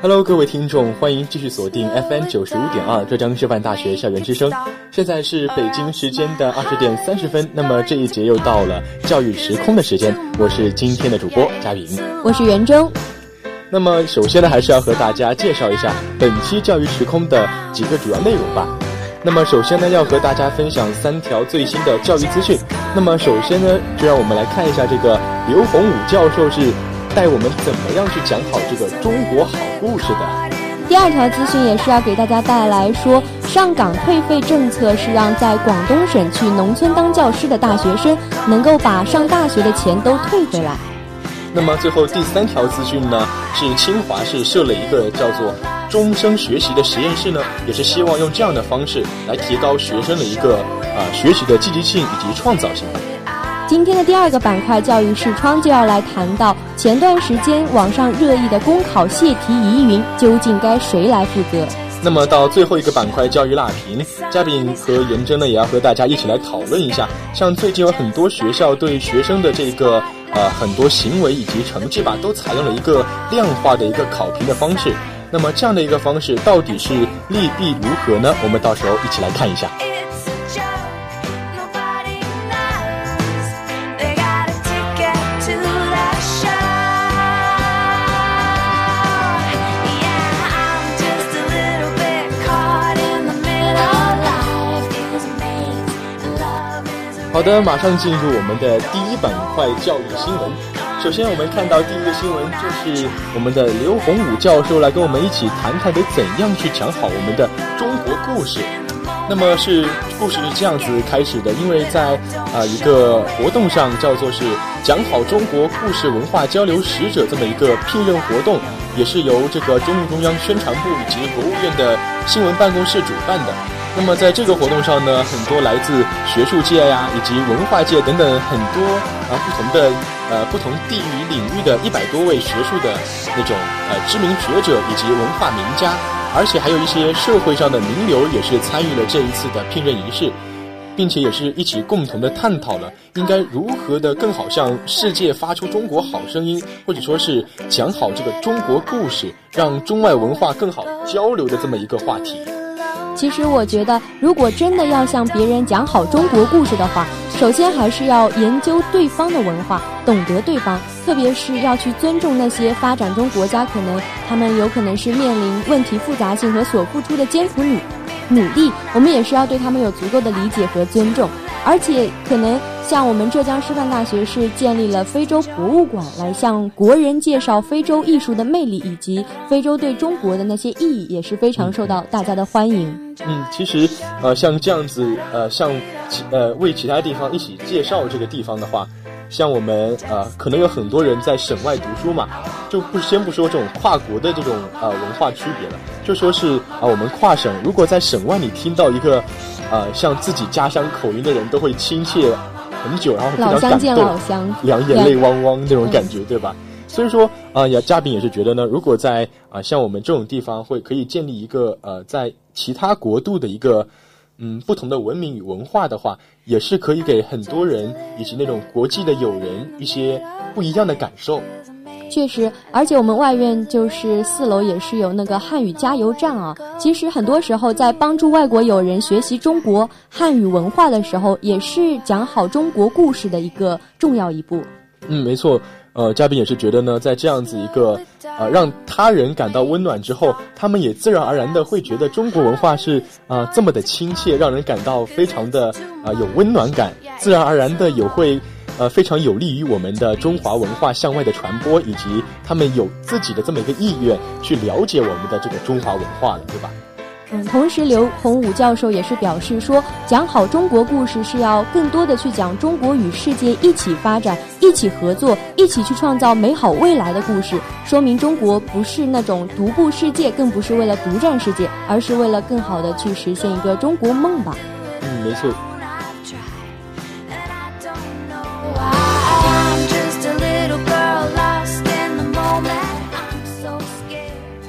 Hello，各位听众，欢迎继续锁定 FM 九十五点二浙江师范大学校园之声。现在是北京时间的二十点三十分，那么这一节又到了教育时空的时间，我是今天的主播佳云。我是袁征。那么首先呢，还是要和大家介绍一下本期教育时空的几个主要内容吧。那么首先呢，要和大家分享三条最新的教育资讯。那么首先呢，就让我们来看一下这个刘洪武教授是带我们怎么样去讲好这个中国好故事的。第二条资讯也是要给大家带来说，上岗退费政策是让在广东省去农村当教师的大学生能够把上大学的钱都退回来。那么最后第三条资讯呢，是清华是设了一个叫做终生学习的实验室呢，也是希望用这样的方式来提高学生的一个啊、呃、学习的积极性以及创造性吧。今天的第二个板块教育视窗就要来谈到前段时间网上热议的公考泄题疑云，究竟该谁来负责？那么到最后一个板块教育辣评，嘉宾和颜真呢也要和大家一起来讨论一下，像最近有很多学校对学生的这个呃很多行为以及成绩吧，都采用了一个量化的一个考评的方式。那么这样的一个方式到底是利弊如何呢？我们到时候一起来看一下。好的，马上进入我们的第一板块教育新闻。首先，我们看到第一个新闻就是我们的刘洪武教授来跟我们一起谈谈得怎样去讲好我们的中国故事。那么是故事是这样子开始的，因为在啊、呃、一个活动上叫做是讲好中国故事文化交流使者这么一个聘任活动，也是由这个中共中央宣传部以及国务院的新闻办公室主办的。那么在这个活动上呢，很多来自学术界呀、以及文化界等等很多啊不同的呃不同地域领域的一百多位学术的那种呃知名学者以及文化名家，而且还有一些社会上的名流也是参与了这一次的聘任仪式，并且也是一起共同的探讨了应该如何的更好向世界发出中国好声音，或者说是讲好这个中国故事，让中外文化更好交流的这么一个话题。其实我觉得，如果真的要向别人讲好中国故事的话，首先还是要研究对方的文化，懂得对方，特别是要去尊重那些发展中国家可能他们有可能是面临问题复杂性和所付出的艰苦努努力，我们也是要对他们有足够的理解和尊重，而且可能像我们浙江师范大学是建立了非洲博物馆，来向国人介绍非洲艺术的魅力以及非洲对中国的那些意义，也是非常受到大家的欢迎。嗯，其实呃，像这样子呃，像其呃为其他地方一起介绍这个地方的话，像我们呃，可能有很多人在省外读书嘛，就不先不说这种跨国的这种呃文化区别了，就说是啊、我们跨省，如果在省外你听到一个呃像自己家乡口音的人，都会亲切很久，然后非常感动见老，乡，两眼泪汪汪那种感觉，对吧？所以说啊，也、嘉宾也是觉得呢，如果在啊、像我们这种地方会可以建立一个呃在其他国度的一个嗯不同的文明与文化的话，也是可以给很多人以及那种国际的友人一些不一样的感受。确实，而且我们外院就是四楼也是有那个汉语加油站啊。其实很多时候在帮助外国友人学习中国汉语文化的时候，也是讲好中国故事的一个重要一步。嗯，没错。呃，嘉宾也是觉得呢，在这样子一个呃让他人感到温暖之后，他们也自然而然的会觉得中国文化是啊、这么的亲切，让人感到非常的啊、有温暖感，自然而然的也会呃非常有利于我们的中华文化向外的传播，以及他们有自己的这么一个意愿去了解我们的这个中华文化了，对吧？嗯，同时刘洪武教授也是表示说，讲好中国故事是要更多的去讲中国与世界一起发展、一起合作、一起去创造美好未来的故事，说明中国不是那种独步世界，更不是为了独占世界，而是为了更好的去实现一个中国梦吧。嗯，没错。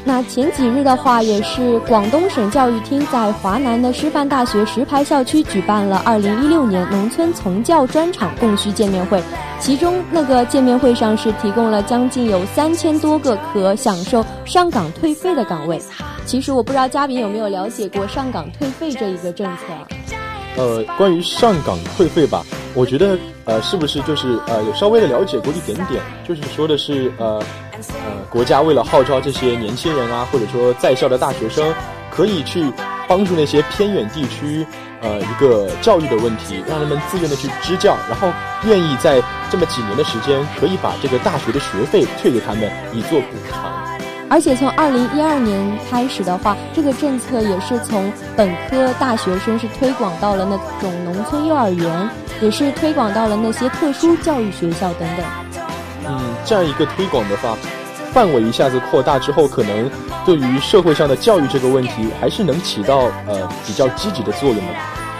那前几日的话，也是广东省教育厅在华南的师范大学石牌校区举办了二零一六年农村从教专场供需见面会。其中那个见面会上是提供了将近有三千多个可享受上岗退费的岗位。其实我不知道嘉宾有没有了解过上岗退费这一个政策。呃，关于上岗退费吧，我觉得呃，是不是就是呃，有稍微的了解过一点点，就是说的是呃。呃，国家为了号召这些年轻人啊，或者说在校的大学生，可以去帮助那些偏远地区，呃，一个教育的问题，让他们自愿的去支教，然后愿意在这么几年的时间，可以把这个大学的学费退给他们，以作补偿。而且从二零一二年开始的话，这个政策也是从本科大学生是推广到了那种农村幼儿园，也是推广到了那些特殊教育学校等等。嗯，这样一个推广的话，范围一下子扩大之后，可能对于社会上的教育这个问题，还是能起到呃比较积极的作用的。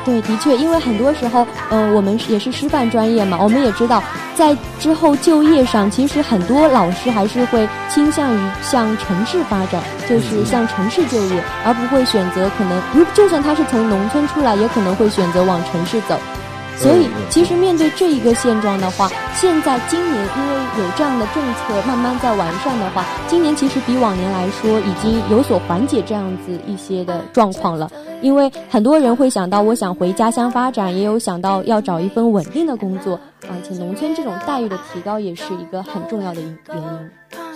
对，的确，因为很多时候，嗯，我们也是师范专业嘛，我们也知道，在之后就业上，其实很多老师还是会倾向于向城市发展，就是向城市就业，而不会选择可能，如就算他是从农村出来，也可能会选择往城市走。所以，其实面对这一个现状的话，现在今年因为有这样的政策慢慢在完善的话，今年其实比往年来说已经有所缓解这样子一些的状况了。因为很多人会想到，我想回家乡发展，也有想到要找一份稳定的工作，而且农村这种待遇的提高也是一个很重要的原因。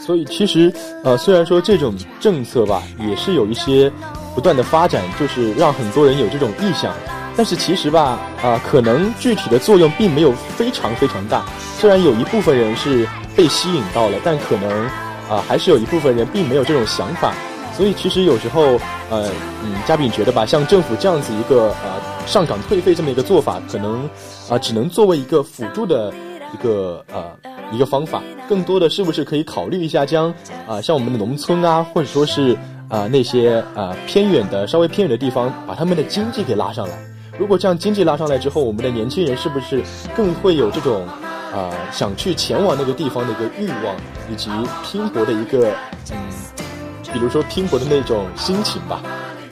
所以，其实呃，虽然说这种政策吧，也是有一些不断的发展，就是让很多人有这种意向。但是其实吧，啊，可能具体的作用并没有非常非常大。虽然有一部分人是被吸引到了，但可能啊，还是有一部分人并没有这种想法。所以其实有时候，呃，嗯，嘉宾觉得吧，像政府这样子一个呃上岗退费这么一个做法，可能啊，只能作为一个辅助的一个呃一个方法。更多的是不是可以考虑一下，将啊像我们的农村啊，或者说是啊那些啊偏远的稍微偏远的地方，把他们的经济给拉上来。如果这样经济拉上来之后，我们的年轻人是不是更会有这种，啊，想去前往那个地方的一个欲望，以及拼搏的一个，嗯，比如说拼搏的那种心情吧。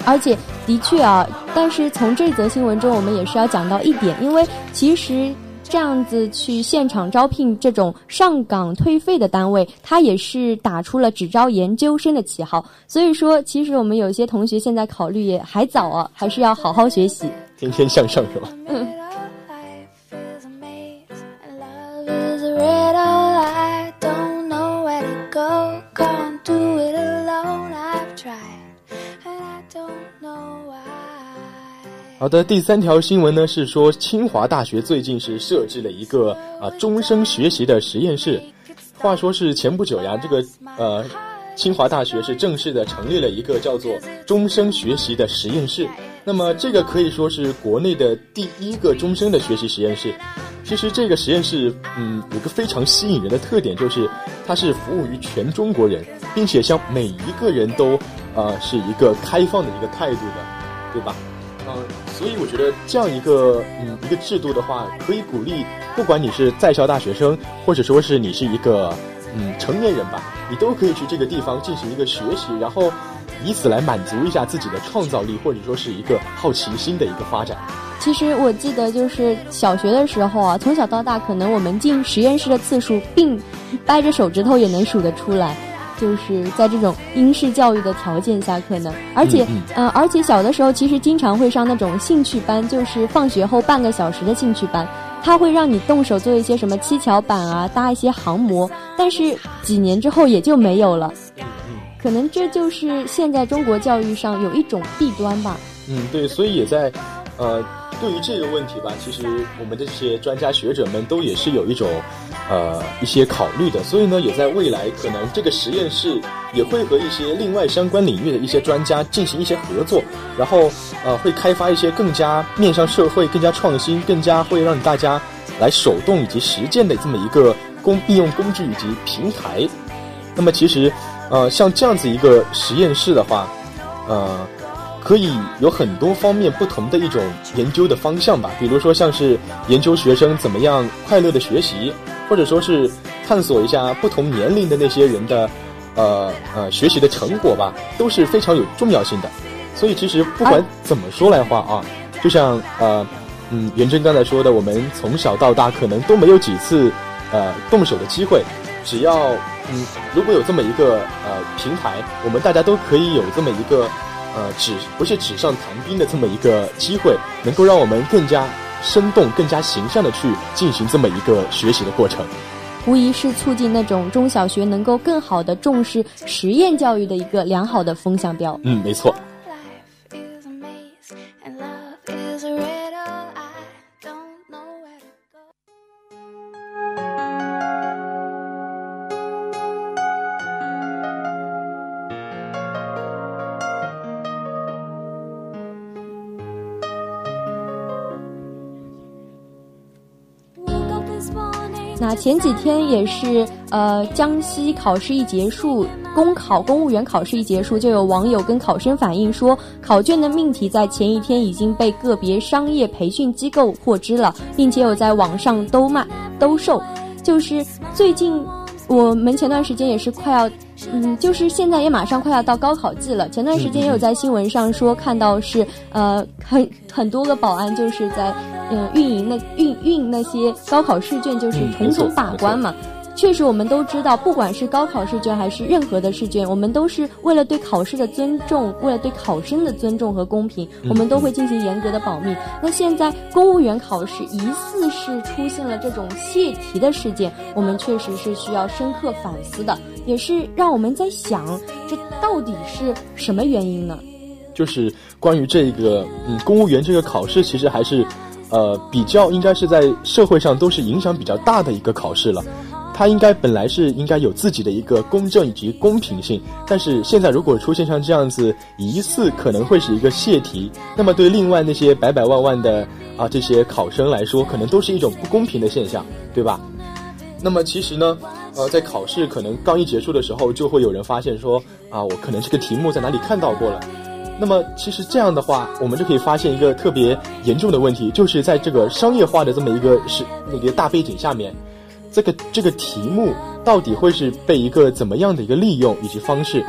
而且，的确啊，但是从这则新闻中，我们也是要讲到一点，因为其实这样子去现场招聘这种上岗退费的单位，他也是打出了只招研究生的旗号。所以说，其实我们有些同学现在考虑也还早啊，还是要好好学习。天天向上是吧？好的，第三条新闻呢是说，清华大学最近是设置了一个啊终生学习的实验室。话说是前不久呀，这个呃。清华大学是正式的成立了一个叫做终生学习的实验室。那么这个可以说是国内的第一个终生的学习实验室。其实这个实验室，嗯，有个非常吸引人的特点，就是它是服务于全中国人，并且向每一个人都，呃，是一个开放的一个态度的，对吧？嗯，所以我觉得这样一个，嗯，一个制度的话，可以鼓励，不管你是在校大学生，或者说是你是一个。嗯，成年人吧，你都可以去这个地方进行一个学习，然后以此来满足一下自己的创造力，或者说是一个好奇心的一个发展。其实我记得，就是小学的时候啊，从小到大，可能我们进实验室的次数，并掰着手指头也能数得出来。就是在这种英式教育的条件下，可能，而且，嗯，而且小的时候，其实经常会上那种兴趣班，就是放学后半个小时的兴趣班。它会让你动手做一些什么七巧板啊，搭一些航模，但是几年之后也就没有了。可能这就是现在中国教育上有一种弊端吧。嗯，对，所以也在呃，对于这个问题吧，其实我们的这些专家学者们都也是有一种呃一些考虑的，所以呢，也在未来可能这个实验室也会和一些另外相关领域的一些专家进行一些合作，然后呃会开发一些更加面向社会、更加创新、更加会让大家来手动以及实践的这么一个工应用工具以及平台。那么其实呃像这样子一个实验室的话，呃。可以有很多方面不同的一种研究的方向吧，比如说像是研究学生怎么样快乐的学习，或者说是探索一下不同年龄的那些人的，呃呃学习的成果吧，都是非常有重要性的。所以其实不管怎么说来话啊，就像呃嗯元真刚才说的，我们从小到大可能都没有几次呃动手的机会，只要嗯如果有这么一个呃平台，我们大家都可以有这么一个。呃，纸不是纸上谈兵的这么一个机会，能够让我们更加生动、更加形象的去进行这么一个学习的过程，无疑是促进那种中小学能够更好的重视实验教育的一个良好的风向标。嗯，没错。那前几天也是，呃，江西考试一结束，公考公务员考试一结束，就有网友跟考生反映说，考卷的命题在前一天已经被个别商业培训机构获知了，并且有在网上兜卖兜售。就是最近我们前段时间也是快要，嗯，就是现在也马上快要到高考季了。前段时间也有在新闻上说看到是，呃，很很多个保安就是在。嗯，运营那运运那些高考试卷就是重重把关嘛。确实，我们都知道，不管是高考试卷还是任何的试卷，我们都是为了对考试的尊重，为了对考生的尊重和公平，我们都会进行严格的保密。那现在公务员考试疑似是出现了这种泄题的事件，我们确实是需要深刻反思的，也是让我们在想，这到底是什么原因呢？就是关于这个，嗯，公务员这个考试，其实还是。呃，比较应该是在社会上都是影响比较大的一个考试了，它应该本来是应该有自己的一个公正以及公平性，但是现在如果出现像这样子疑似可能会是一个泄题，那么对另外那些百百万万的啊这些考生来说，可能都是一种不公平的现象，对吧？那么其实呢，呃，在考试可能刚一结束的时候，就会有人发现说啊，我可能这个题目在哪里看到过了。那么，其实这样的话，我们就可以发现一个特别严重的问题，就是在这个商业化的这么一个是那个大背景下面，这个这个题目到底会是被一个怎么样的一个利用以及方式？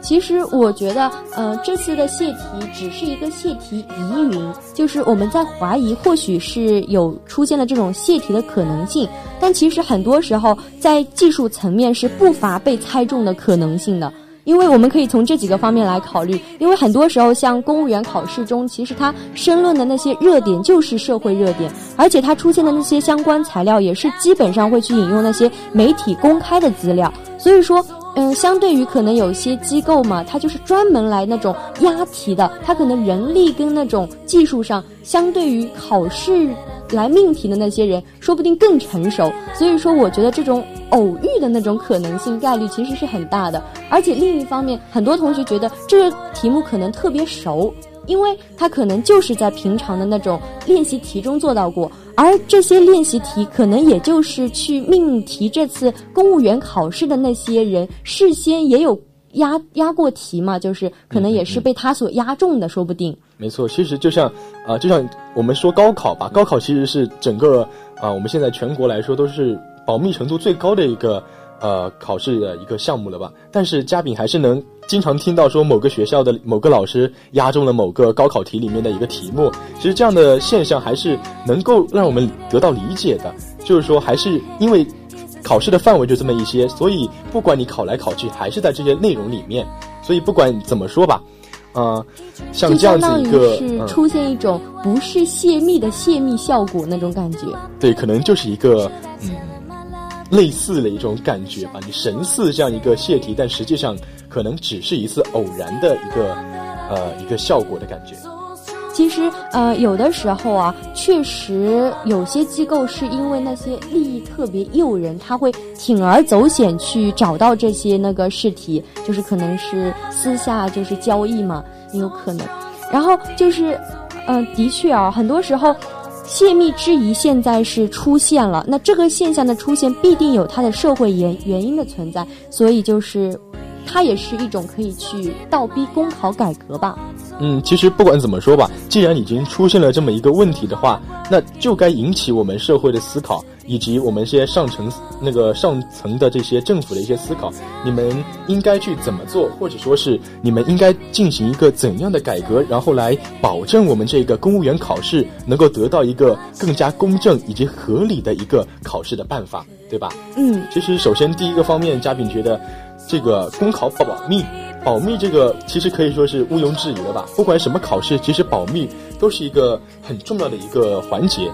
其实我觉得，呃，这次的泄题只是一个泄题疑云，就是我们在怀疑，或许是有出现了这种泄题的可能性，但其实很多时候在技术层面是不乏被猜中的可能性的。因为我们可以从这几个方面来考虑，因为很多时候像公务员考试中，其实它申论的那些热点就是社会热点，而且它出现的那些相关材料也是基本上会去引用那些媒体公开的资料，所以说，嗯，相对于可能有些机构嘛，它就是专门来那种押题的，它可能人力跟那种技术上，相对于考试。来命题的那些人，说不定更成熟。所以说，我觉得这种偶遇的那种可能性概率其实是很大的。而且另一方面，很多同学觉得这个题目可能特别熟，因为他可能就是在平常的那种练习题中做到过。而这些练习题，可能也就是去命题这次公务员考试的那些人事先也有。压压过题嘛，就是可能也是被他所压中的，说不定。没错，其实就像啊，就像我们说高考吧，高考其实是整个啊，我们现在全国来说都是保密程度最高的一个呃考试的一个项目了吧。但是嘉宾还是能经常听到说某个学校的某个老师压中了某个高考题里面的一个题目。其实这样的现象还是能够让我们得到理解的，就是说还是因为。考试的范围就这么一些，所以不管你考来考去，还是在这些内容里面。所以不管怎么说吧，呃，像这样子一个，是出现一种不是泄密的泄密效果那种感觉。对，可能就是一个嗯，类似的一种感觉吧。你神似这样一个泄题，但实际上可能只是一次偶然的一个呃一个效果的感觉。其实呃，有的时候啊，确实有些机构是因为那些利益特别诱人，他会铤而走险去找到这些那个试题，就是可能是私下就是交易嘛，也有可能。然后就是，嗯，的确啊，很多时候泄密质疑现在是出现了，那这个现象的出现必定有它的社会原原因的存在，所以就是。它也是一种可以去倒逼公考改革吧。嗯，其实不管怎么说吧，既然已经出现了这么一个问题的话，那就该引起我们社会的思考，以及我们这些上层那个上层的这些政府的一些思考。你们应该去怎么做，或者说是你们应该进行一个怎样的改革，然后来保证我们这个公务员考试能够得到一个更加公正以及合理的一个考试的办法，对吧？嗯，其实首先第一个方面，嘉宾觉得。这个公考保密，保密这个其实可以说是毋庸置疑的吧。不管什么考试，其实保密都是一个很重要的一个环节，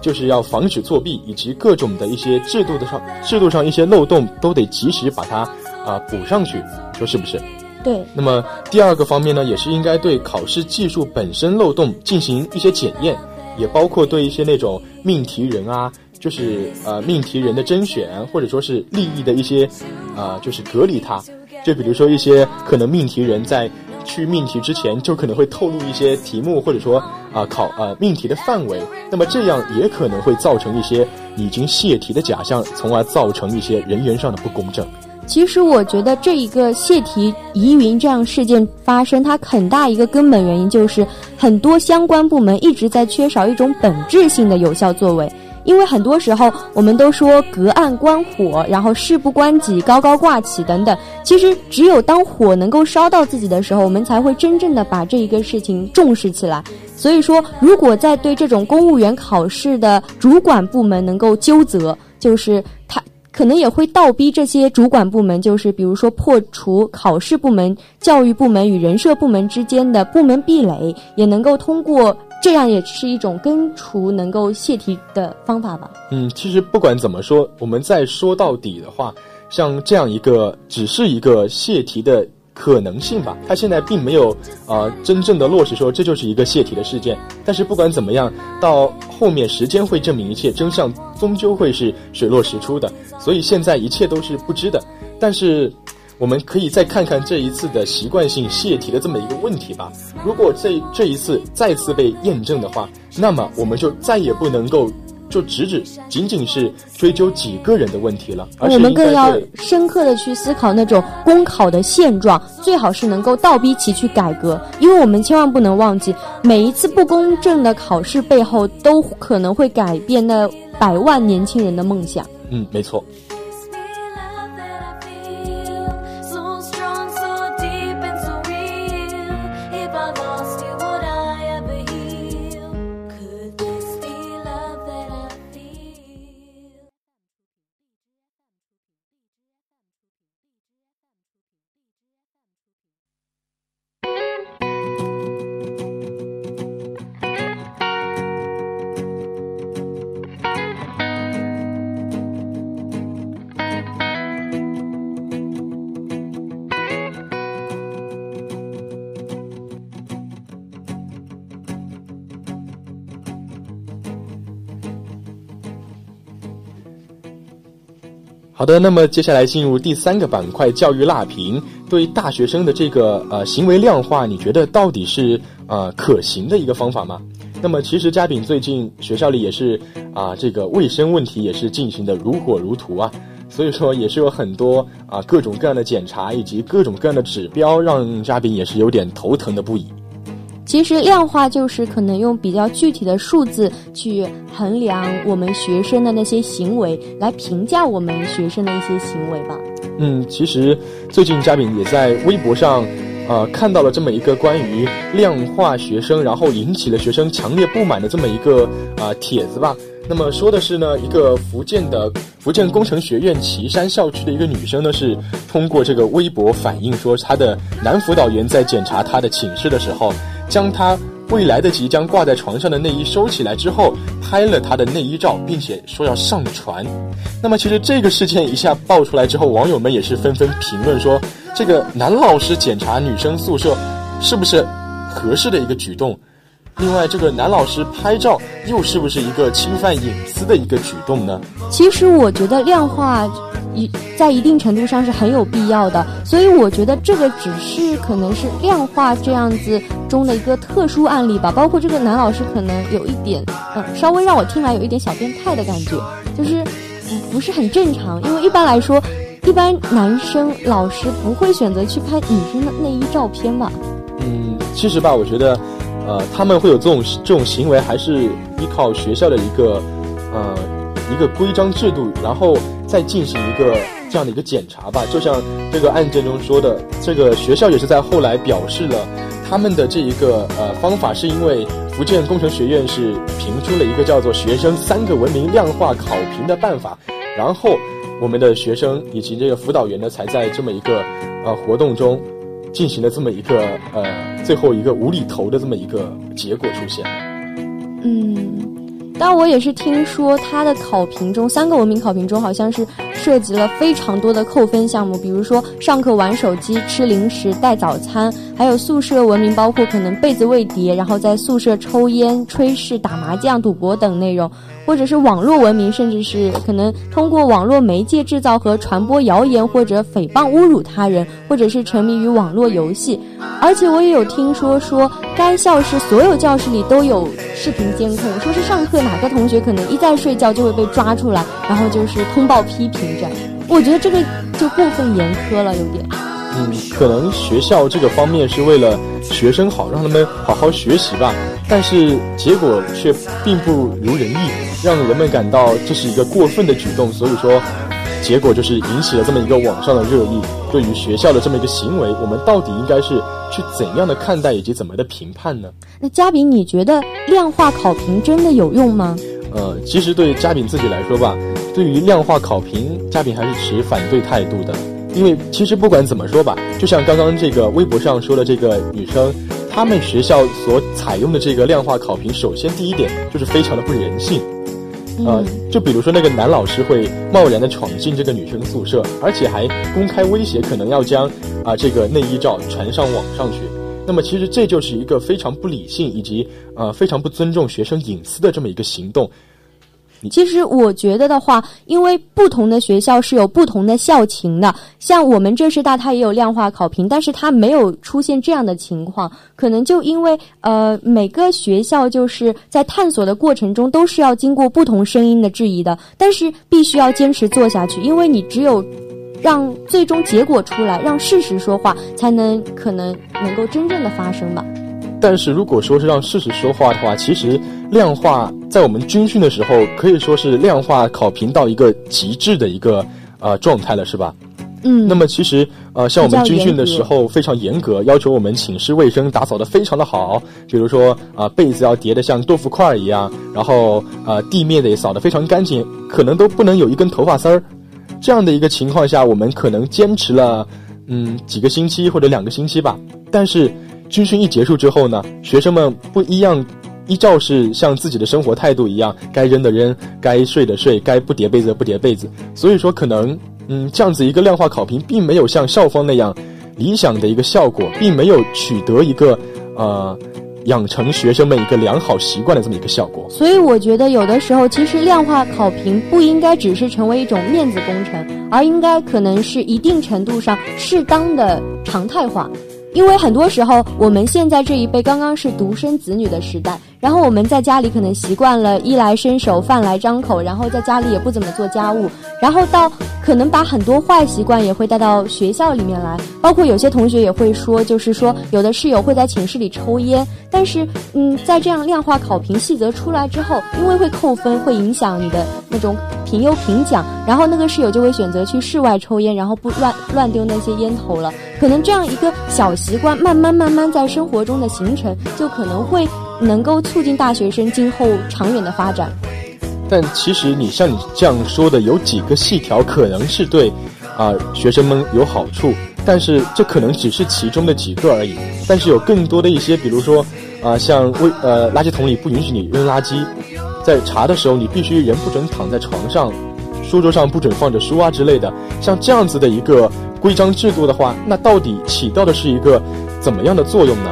就是要防止作弊，以及各种的一些制度的上制度上一些漏洞都得及时把它啊补上去，说是不是？对。那么第二个方面呢，也是应该对考试技术本身漏洞进行一些检验，也包括对一些那种命题人啊。就是呃命题人的甄选，或者说是利益的一些，啊，就是隔离他。就比如说一些可能命题人在去命题之前，就可能会透露一些题目，或者说啊考呃命题的范围。那么这样也可能会造成一些已经泄题的假象，从而造成一些人员上的不公正。其实我觉得这一个泄题疑云这样事件发生，它很大一个根本原因就是很多相关部门一直在缺少一种本质性的有效作为。因为很多时候，我们都说隔岸观火，然后事不关己，高高挂起等等。其实，只有当火能够烧到自己的时候，我们才会真正的把这一个事情重视起来。所以说，如果在对这种公务员考试的主管部门能够纠责，就是他可能也会倒逼这些主管部门，就是比如说破除考试部门、教育部门与人社部门之间的部门壁垒，也能够通过。这样也是一种根除能够泄题的方法吧。嗯，其实不管怎么说，我们再说到底的话，像这样一个只是一个泄题的可能性吧，它现在并没有呃真正的落实说这就是一个泄题的事件。但是不管怎么样，到后面时间会证明一切，真相终究会是水落石出的。所以现在一切都是不知的，但是。我们可以再看看这一次的习惯性泄题的这么一个问题吧。如果这这一次再次被验证的话，那么我们就再也不能够就只只仅仅是追究几个人的问题了。我们更要深刻的去思考那种公考的现状，最好是能够倒逼其去改革。因为我们千万不能忘记，每一次不公正的考试背后，都可能会改变那百万年轻人的梦想。嗯，没错。好的，那么接下来进入第三个板块——教育辣评。对大学生的这个呃行为量化，你觉得到底是呃可行的一个方法吗？那么其实嘉炳最近学校里也是啊，这个卫生问题也是进行的如火如荼啊，所以说也是有很多啊各种各样的检查以及各种各样的指标，让嘉宾也是有点头疼的不已。其实量化就是可能用比较具体的数字去衡量我们学生的那些行为，来评价我们学生的一些行为吧。嗯，其实最近嘉宾也在微博上，呃，看到了这么一个关于量化学生，然后引起了学生强烈不满的这么一个啊帖子吧。那么说的是呢，一个福建的福建工程学院岐山校区的一个女生呢，是通过这个微博反映说，她的男辅导员在检查她的寝室的时候。将他未来的即将挂在床上的内衣收起来之后，拍了他的内衣照，并且说要上传。那么，其实这个事件一下爆出来之后，网友们也是纷纷评论说，这个男老师检查女生宿舍是不是合适的一个举动？另外，这个男老师拍照又是不是一个侵犯隐私的一个举动呢？其实我觉得量化一在一定程度上是很有必要的，所以我觉得这个只是可能是量化这样子中的一个特殊案例吧。包括这个男老师可能有一点，嗯，稍微让我听来有一点小变态的感觉，就是不是很正常。因为一般来说，一般男生老师不会选择去拍女生的内衣照片吧？嗯，其实吧，我觉得。呃，他们会有这种这种行为，还是依靠学校的一个呃一个规章制度，然后再进行一个这样的一个检查吧。就像这个案件中说的，这个学校也是在后来表示了他们的这一个呃方法，是因为福建工程学院是评出了一个叫做“学生三个文明量化考评”的办法，然后我们的学生以及这个辅导员呢，才在这么一个呃活动中。进行了这么一个呃，最后一个无厘头的这么一个结果出现。嗯，但我也是听说他的考评中，三个文明考评中好像是涉及了非常多的扣分项目，比如说上课玩手机、吃零食、带早餐，还有宿舍文明，包括可能被子未叠，然后在宿舍抽烟、吹事、打麻将、赌博等内容。或者是网络文明，甚至是可能通过网络媒介制造和传播谣言，或者诽谤、侮辱他人，或者是沉迷于网络游戏。而且我也有听说，说该校是所有教室里都有视频监控，说是上课哪个同学可能一在睡觉就会被抓出来，然后就是通报批评这样。我觉得这个就过分严苛了，有点。嗯，可能学校这个方面是为了学生好，让他们好好学习吧，但是结果却并不如人意，让人们感到这是一个过分的举动。所以说，结果就是引起了这么一个网上的热议。对于学校的这么一个行为，我们到底应该是去怎样的看待以及怎么的评判呢？那嘉宾，你觉得量化考评真的有用吗？呃，其实对嘉宾自己来说吧，对于量化考评，嘉宾还是持反对态度的。因为其实不管怎么说吧，就像刚刚这个微博上说的这个女生，她们学校所采用的这个量化考评，首先第一点就是非常的不人性，呃，就比如说那个男老师会贸然的闯进这个女生宿舍，而且还公开威胁可能要将啊这个内衣照传上网上去，那么其实这就是一个非常不理性以及呃非常不尊重学生隐私的这么一个行动。其实我觉得的话，因为不同的学校是有不同的校情的，像我们浙师大它也有量化考评，但是它没有出现这样的情况，可能就因为呃每个学校就是在探索的过程中都是要经过不同声音的质疑的，但是必须要坚持做下去，因为你只有让最终结果出来，让事实说话，才能可能能够真正的发生吧。但是如果说是让事实说话的话，其实量化在我们军训的时候可以说是量化考评到一个极致的一个呃状态了，是吧？嗯。那么其实呃，像我们军训的时候非常严格，要求我们寝室卫生打扫的非常的好，比如说啊被子要叠的像豆腐块一样，然后啊地面得扫的非常干净，可能都不能有一根头发丝儿。这样的一个情况下，我们可能坚持了嗯几个星期或者两个星期吧，但是。军训一结束之后呢，学生们不一样，依照是像自己的生活态度一样，该扔的扔，该睡的睡，该不叠被子的不叠被子。所以说，可能嗯，这样子一个量化考评，并没有像校方那样理想的一个效果，并没有取得一个呃养成学生们一个良好习惯的这么一个效果。所以我觉得，有的时候其实量化考评不应该只是成为一种面子工程，而应该可能是一定程度上适当的常态化。因为很多时候，我们现在这一辈刚刚是独生子女的时代，然后我们在家里可能习惯了衣来伸手、饭来张口，然后在家里也不怎么做家务，然后到可能把很多坏习惯也会带到学校里面来，包括有些同学也会说，就是说有的室友会在寝室里抽烟，但是嗯，在这样量化考评细则出来之后，因为会扣分，会影响你的那种评优评奖，然后那个室友就会选择去室外抽烟，然后不乱乱丢那些烟头了，可能这样一个小。习惯慢慢慢慢在生活中的形成，就可能会能够促进大学生今后长远的发展。但其实你像你这样说的，有几个细条可能是对啊学生们有好处，但是这可能只是其中的几个而已。但是有更多的一些，比如说啊像为呃垃圾桶里不允许你扔垃圾，在查的时候你必须人不准躺在床上，书桌上不准放着书啊之类的，像这样子的一个。规章制度的话，那到底起到的是一个怎么样的作用呢？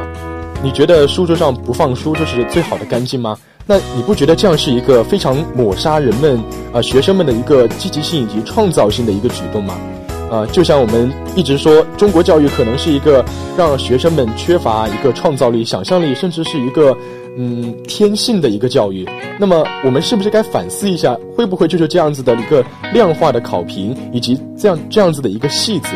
你觉得书桌上不放书就是最好的干净吗？那你不觉得这样是一个非常抹杀人们呃学生们的一个积极性以及创造性的一个举动吗？呃，就像我们一直说，中国教育可能是一个让学生们缺乏一个创造力、想象力，甚至是一个嗯天性的一个教育。那么，我们是不是该反思一下，会不会就是这样子的一个量化的考评，以及这样这样子的一个细则，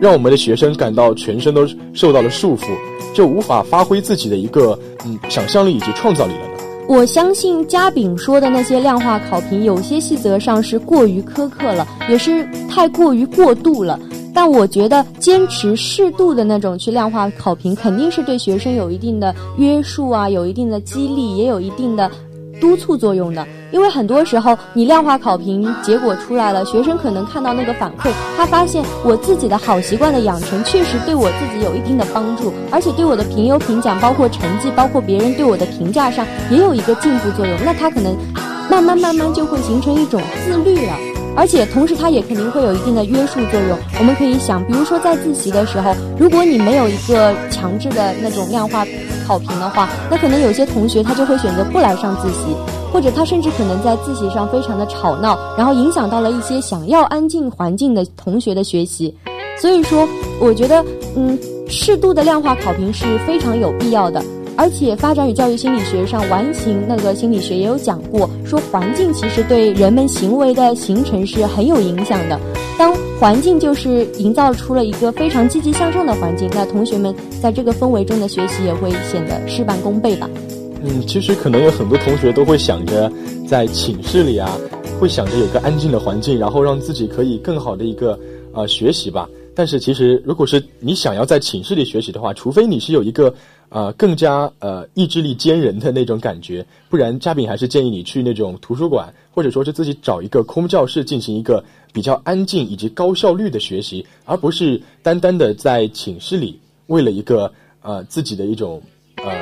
让我们的学生感到全身都受到了束缚，就无法发挥自己的一个嗯想象力以及创造力了呢？我相信嘉炳说的那些量化考评，有些细则上是过于苛刻了，也是太过于过度了。但我觉得坚持适度的那种去量化考评，肯定是对学生有一定的约束啊，有一定的激励，也有一定的。督促作用的，因为很多时候你量化考评结果出来了，学生可能看到那个反馈，他发现我自己的好习惯的养成确实对我自己有一定的帮助，而且对我的评优评奖，包括成绩，包括别人对我的评价上也有一个进步作用。那他可能慢慢慢慢就会形成一种自律了，而且同时他也肯定会有一定的约束作用。我们可以想，比如说在自习的时候，如果你没有一个强制的那种量化。考评的话，那可能有些同学他就会选择不来上自习，或者他甚至可能在自习上非常的吵闹，然后影响到了一些想要安静环境的同学的学习。所以说，我觉得，嗯，适度的量化考评是非常有必要的。而且，发展与教育心理学上完形那个心理学也有讲过，说环境其实对人们行为的形成是很有影响的。当环境就是营造出了一个非常积极向上的环境，那同学们在这个氛围中的学习也会显得事半功倍吧。嗯，其实可能有很多同学都会想着在寝室里啊，会想着有个安静的环境，然后让自己可以更好的一个呃学习吧。但是其实，如果是你想要在寝室里学习的话，除非你是有一个。呃，更加呃意志力坚韧的那种感觉，不然嘉宾还是建议你去那种图书馆，或者说是自己找一个空教室进行一个比较安静以及高效率的学习，而不是单单的在寝室里为了一个呃自己的一种呃。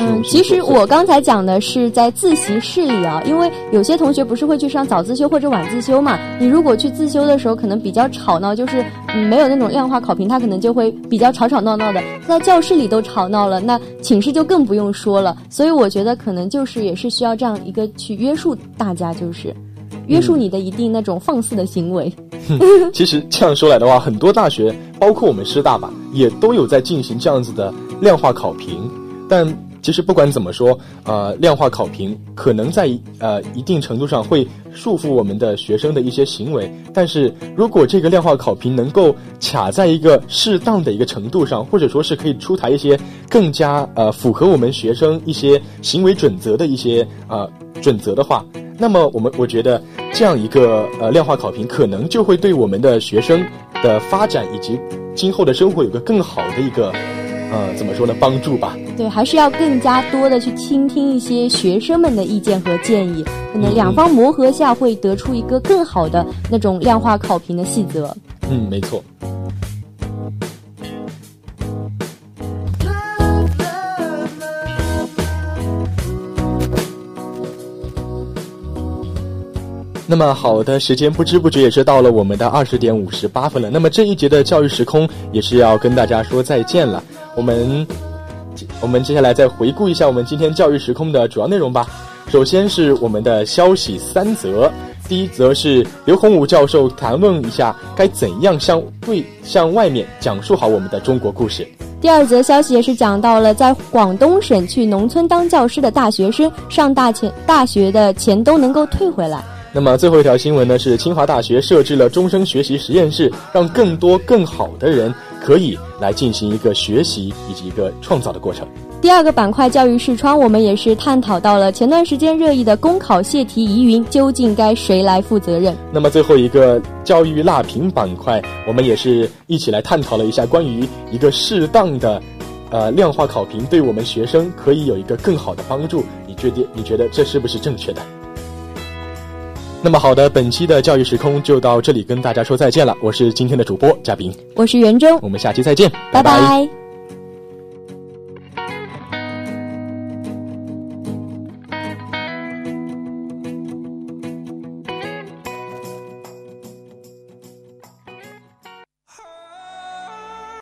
嗯，其实我刚才讲的是在自习室里啊，因为有些同学不是会去上早自修或者晚自修嘛。你如果去自修的时候，可能比较吵闹，就是嗯没有那种量化考评，他可能就会比较吵吵闹闹的。在教室里都吵闹了，那寝室就更不用说了。所以我觉得可能就是也是需要这样一个去约束大家，就是约束你的一定那种放肆的行为。其实这样说来的话，很多大学，包括我们师大吧，也都有在进行这样子的量化考评，但。其实不管怎么说，呃，量化考评可能在呃一定程度上会束缚我们的学生的一些行为。但是如果这个量化考评能够卡在一个适当的一个程度上，或者说是可以出台一些更加呃符合我们学生一些行为准则的一些呃准则的话，那么我们我觉得这样一个呃量化考评可能就会对我们的学生的发展以及今后的生活有个更好的一个。呃，怎么说呢？帮助吧。对，还是要更加多的去倾听一些学生们的意见和建议，可能两方磨合下会得出一个更好的那种量化考评的细则。嗯，没错。那么好的时间不知不觉也是到了我们的二十点五十八分了。那么这一节的教育时空也是要跟大家说再见了。我们，我们接下来再回顾一下我们今天教育时空的主要内容吧。首先是我们的消息三则，第一则是刘洪武教授谈论一下该怎样向对向外面讲述好我们的中国故事。第二则消息也是讲到了在广东省去农村当教师的大学生上大钱大学的钱都能够退回来。那么最后一条新闻呢是清华大学设置了终生学习实验室，让更多更好的人可以来进行一个学习以及一个创造的过程。第二个板块教育视窗，我们也是探讨到了前段时间热议的公考泄题疑云，究竟该谁来负责任？那么最后一个教育辣评板块，我们也是一起来探讨了一下关于一个适当的，呃量化考评对我们学生可以有一个更好的帮助。你觉得你觉得这是不是正确的？那么好的，本期的教育时空就到这里，跟大家说再见了。我是今天的主播嘉宾，我是袁征，我们下期再见，拜拜。